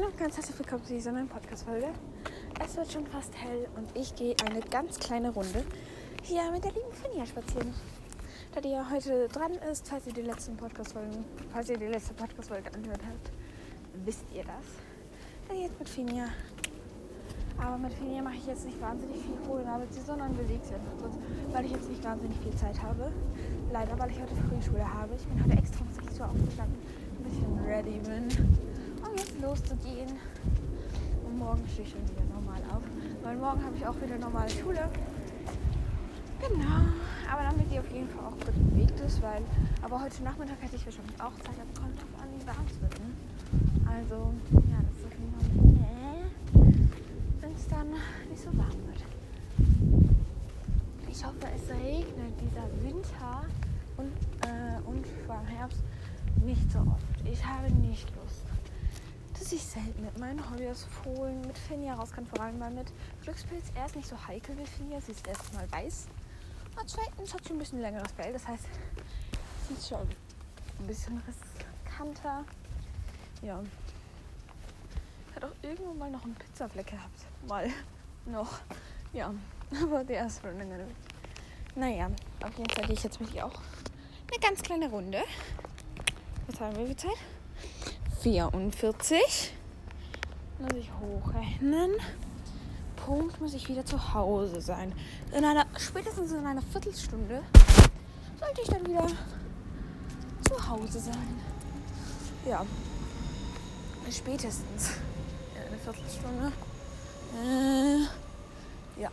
Hallo und ganz herzlich willkommen zu dieser neuen Podcast-Folge. Es wird schon fast hell und ich gehe eine ganz kleine Runde hier mit der lieben Finja spazieren. Da die ja heute dran ist, falls ihr die letzten Podcast-Folgen, falls ihr die letzte Podcast-Folge angehört habt, wisst ihr das. Dann jetzt mit Finja. Aber mit Finja mache ich jetzt nicht wahnsinnig viel sie, sondern bewege sie einfach weil ich jetzt nicht wahnsinnig viel Zeit habe. Leider, weil ich heute Frühschule habe. Ich bin heute extra um 6 Uhr aufgestanden, ein bisschen ready bin um jetzt loszugehen. Und morgen stehe ich schon wieder normal auf. Weil morgen habe ich auch wieder normale Schule. Genau. Aber damit die auf jeden Fall auch gut bewegt ist, weil. Aber heute Nachmittag hätte ich wahrscheinlich auch Zeit, aber kommt drauf an, wie warm es wird. Ne? Also, ja, das ist auf jeden Fall. Wenn es dann nicht so warm wird. Ich hoffe, es regnet dieser Winter und, äh, und vor allem Herbst nicht so oft. Ich habe nicht Lust dass ich selten mit meinen Hobbys Fohlen mit Finja raus kann, vor allem mal mit Glückspilz. Er ist nicht so heikel wie Finja, sie ist erstmal weiß. Und zweitens hat sie ein bisschen längeres Fell, das heißt, sie ist schon ein bisschen riskanter. Ja. Hat auch irgendwo mal noch einen Pizzafleck gehabt. Mal noch. Ja, aber der ist schon länger. Naja, auf jeden Fall gehe ich jetzt mit ihr auch eine ganz kleine Runde. Was haben wir für Zeit? 44. Muss ich hochrechnen. Punkt muss ich wieder zu Hause sein. In einer, spätestens in einer Viertelstunde sollte ich dann wieder zu Hause sein. Ja. Spätestens in einer Viertelstunde. Äh, ja.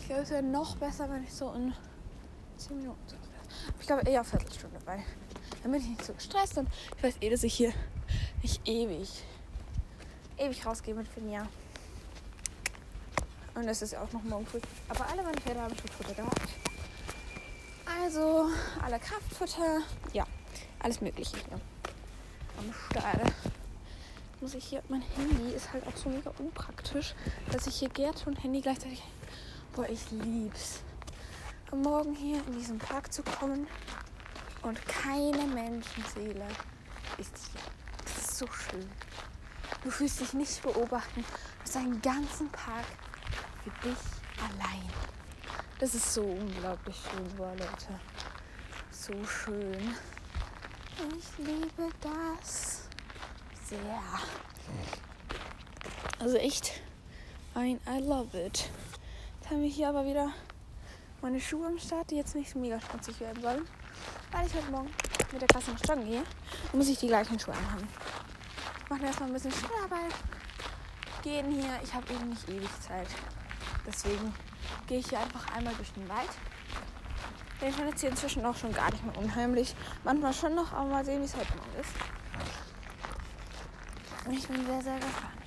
Ich glaube, es wäre noch besser, wenn ich so in 10 Minuten. Ich glaube eher Viertelstunde, weil bin ich nicht so gestresst und ich weiß eh, dass ich hier nicht ewig, ewig rausgehe mit Finja. Und es ist ja auch noch morgen früh. Aber alle meine Pferde haben schon Futter gehabt. Also alle Kraftfutter, ja, alles Mögliche hier am Stall. Muss ich hier, mein Handy ist halt auch so mega unpraktisch, dass ich hier Gerd und Handy gleichzeitig. Boah, ich lieb's. Am Morgen hier in diesen Park zu kommen und keine Menschenseele ist hier. Das ist so schön. Du fühlst dich nicht beobachten. Du hast einen ganzen Park für dich allein. Das ist so unglaublich schön, boah, Leute. So schön. Ich liebe das sehr. Also echt ein I love it. Jetzt haben wir hier aber wieder meine Schuhe am Start, die jetzt nicht mega schmutzig werden sollen weil ich heute Morgen mit der Klasse nach Joggen gehe, muss ich die gleichen Schuhe anhaben. Machen erstmal ein bisschen Schularbeit. Gehen hier, ich habe eben nicht ewig Zeit. Deswegen gehe ich hier einfach einmal durch den Wald. Den fand jetzt hier inzwischen auch schon gar nicht mehr unheimlich. Manchmal schon noch, aber mal sehen, wie es heute morgen ist. Und ich bin sehr, sehr gespannt.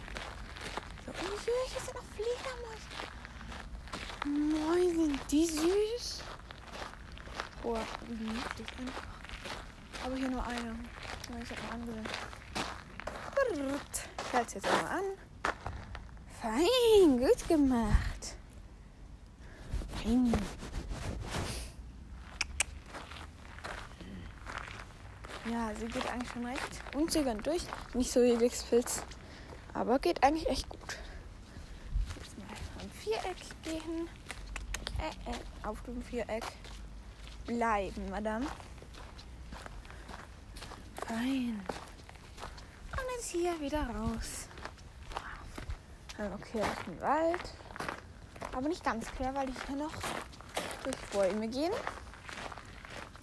So, und hier sind noch Fledermäuse. Moin, sind die süß. Oh, niedlich einfach. Aber hier nur eine. Ich habe noch andere. Ich halte es jetzt einmal an. Fein, gut gemacht. Fein. Ja, sie geht eigentlich schon recht unzögernd durch. Nicht so wie Glückspilz. Aber geht eigentlich echt gut. Viereck gehen. Äh, äh, auf dem Viereck bleiben, Madame. Fein. Und jetzt hier wieder raus. Dann okay durch den Wald. Aber nicht ganz quer, weil ich hier noch durch Bäume gehen.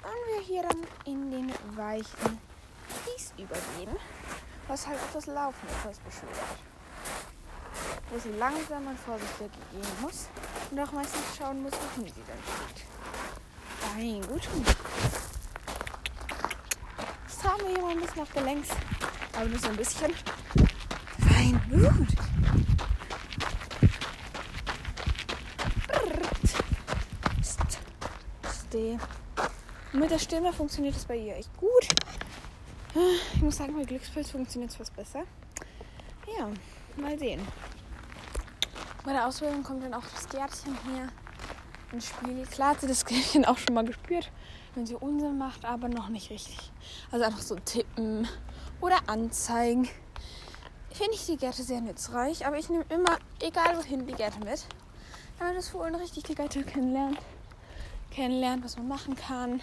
Und wir hier dann in den weichen Kies übergehen. Was halt auch das Laufen etwas beschwert. Wo sie langsam und vorsichtig gehen muss. Und auch meistens schauen muss, wohin sie dann steht. Fein, gut. Jetzt haben wir hier mal ein bisschen auf der Längs. Aber nur so ein bisschen. Fein, gut. Mit der Stimme funktioniert es bei ihr echt gut. Ich muss sagen, mit Glückspilz funktioniert es fast besser. Ja, mal sehen. Bei der Ausbildung kommt dann auch das Gärtchen hier ins Spiel. Klar hat sie das Gärtchen auch schon mal gespürt, wenn sie Unsinn macht, aber noch nicht richtig. Also einfach so tippen oder anzeigen. finde ich die Gärte sehr nützreich, aber ich nehme immer, egal wohin, die Gärte mit. Man das Fohlen richtig die Gärte kennenlernt, kennenlernt, was man machen kann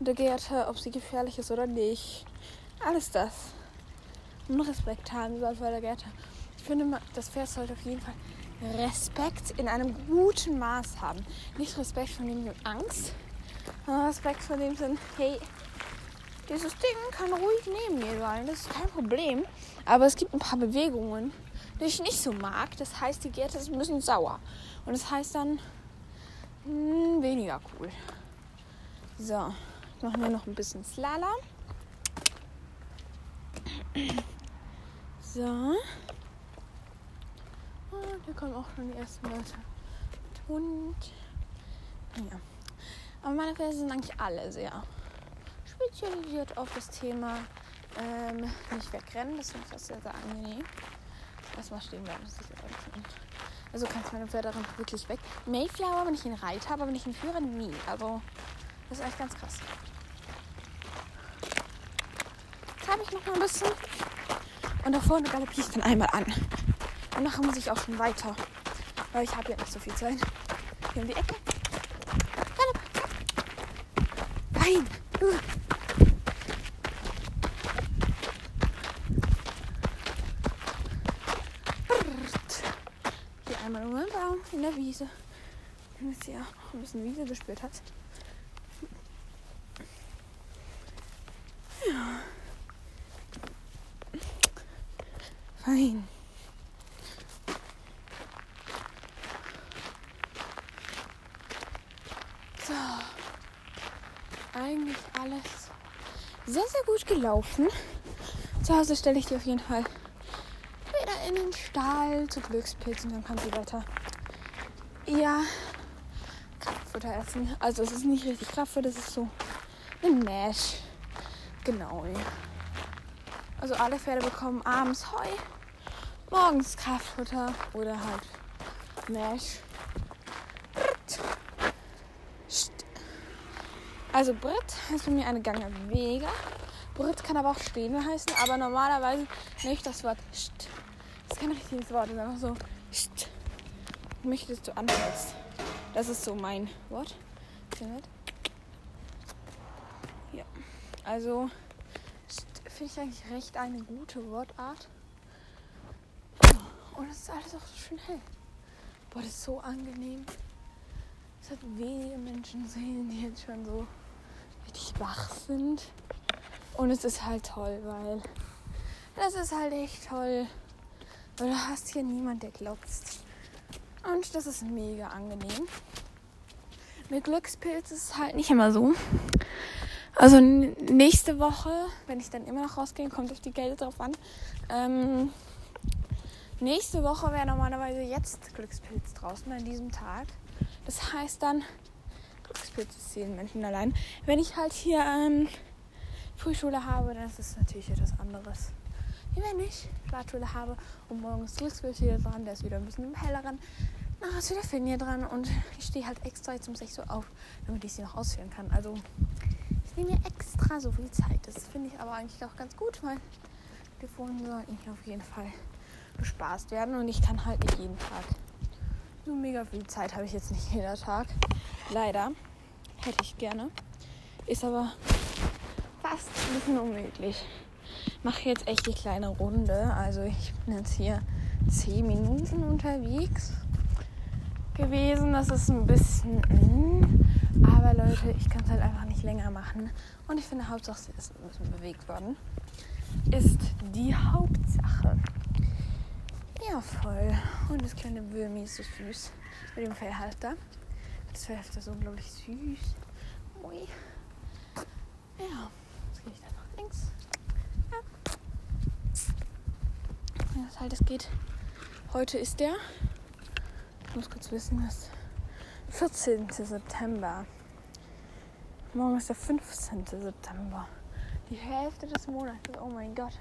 in der Gärte, ob sie gefährlich ist oder nicht. Alles das. Und Respekt haben über vor der Gärte. Ich finde, das Pferd sollte auf jeden Fall Respekt in einem guten Maß haben. Nicht Respekt von dem Sinn Angst, sondern Respekt von dem Sinn, hey, dieses Ding kann ruhig neben mir sein, das ist kein Problem. Aber es gibt ein paar Bewegungen, die ich nicht so mag. Das heißt, die Gärte ist ein bisschen sauer. Und das heißt dann mh, hm, weniger cool. So, machen wir noch ein bisschen Slalom. So. Hier kommen auch schon die ersten Leute. Und ja. Aber meine Pferde sind eigentlich alle sehr spezialisiert auf das Thema ähm, nicht wegrennen. Das finde ich sehr, sehr angenehm. Erstmal stehen bleiben, das ist Also kannst meine Pferde dann wirklich weg. Mayflower, wenn ich ihn Reiter habe, aber wenn ich ihn führe, nie. Also, das ist echt ganz krass. Jetzt habe ich noch mal ein bisschen. Und da vorne galoppiere ich dann einmal an. Und nachher muss ich auch schon weiter. Weil ich habe ja nicht so viel Zeit. Hier um die Ecke. Nein! Hier einmal um den Baum in der Wiese. Damit sie auch ein bisschen Wiese gespürt hat. Ja. Fein. So. Eigentlich alles sehr, sehr gut gelaufen. Zu Hause stelle ich die auf jeden Fall wieder in den Stall zu Glückspilzen. Dann kann sie weiter ja Kraftfutter essen. Also es ist nicht richtig Kraftfutter, das ist so ein Mesh. Genau. Also alle Pferde bekommen abends Heu morgens Kraftfutter oder halt Mesh. Also Brit heißt bei mir eine Gange Vega. Brit kann aber auch stehen heißen, aber normalerweise nicht das Wort St. Das ist kein richtiges Wort, das ist einfach so St. Möchtest du anders? Das ist so mein Wort. Ja. Also finde ich eigentlich recht eine gute Wortart. Und es ist alles auch so schön hell. Boah, das ist so angenehm. Es hat wenige Menschen sehen, die jetzt schon so richtig wach sind. Und es ist halt toll, weil das ist halt echt toll. Weil du hast hier niemand, der glotzt. Und das ist mega angenehm. Mit Glückspilz ist es halt nicht immer so. Also nächste Woche, wenn ich dann immer noch rausgehe, kommt auf die Geld drauf an. Ähm, Nächste Woche wäre normalerweise jetzt Glückspilz draußen an diesem Tag. Das heißt dann, Glückspilze zählen Menschen allein. Wenn ich halt hier ähm, Frühschule habe, dann ist es natürlich etwas anderes. Wie wenn ich Schwarzschule habe und morgens Glückspilz wieder dran, der ist wieder ein bisschen im helleren. Nachher ist wieder Finja dran und ich stehe halt extra jetzt um 6 Uhr auf, damit ich sie noch ausführen kann. Also ich nehme mir extra so viel Zeit. Das finde ich aber eigentlich auch ganz gut, weil die Fohlen sollten hier auf jeden Fall bespaßt werden und ich kann halt nicht jeden Tag. So mega viel Zeit habe ich jetzt nicht jeder Tag. Leider. Hätte ich gerne. Ist aber fast ein bisschen unmöglich. Mache jetzt echt die kleine Runde. Also ich bin jetzt hier 10 Minuten unterwegs gewesen. Das ist ein bisschen. Aber Leute, ich kann es halt einfach nicht länger machen. Und ich finde, Hauptsache, sie ist ein bisschen bewegt worden. Ist die Hauptsache. Ja, voll. Und das kleine Würmi ist so süß. Mit dem Fellhalter. Das Fellhalter ist unglaublich süß. Ui. Ja, jetzt gehe ich dann nach links. Ja. Das halt, es geht. Heute ist der. Ich muss kurz wissen, das 14. September. Morgen ist der 15. September. Die Hälfte des Monats. Oh mein Gott.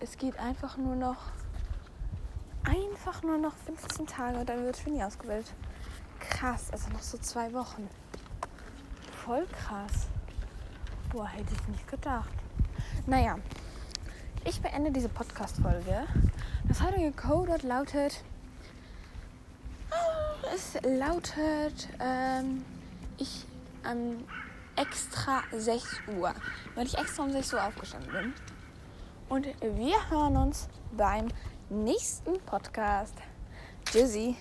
Es geht einfach nur noch einfach nur noch 15 Tage und dann wird Finny ausgewählt. Krass, also noch so zwei Wochen. Voll krass. Boah, hätte ich nicht gedacht. Naja, ich beende diese Podcast-Folge. Das heutige Codewort lautet. Oh, es lautet. Ähm, ich ähm, extra 6 Uhr. Weil ich extra um 6 Uhr aufgestanden bin. Und wir hören uns beim nächsten Podcast. Tschüssi.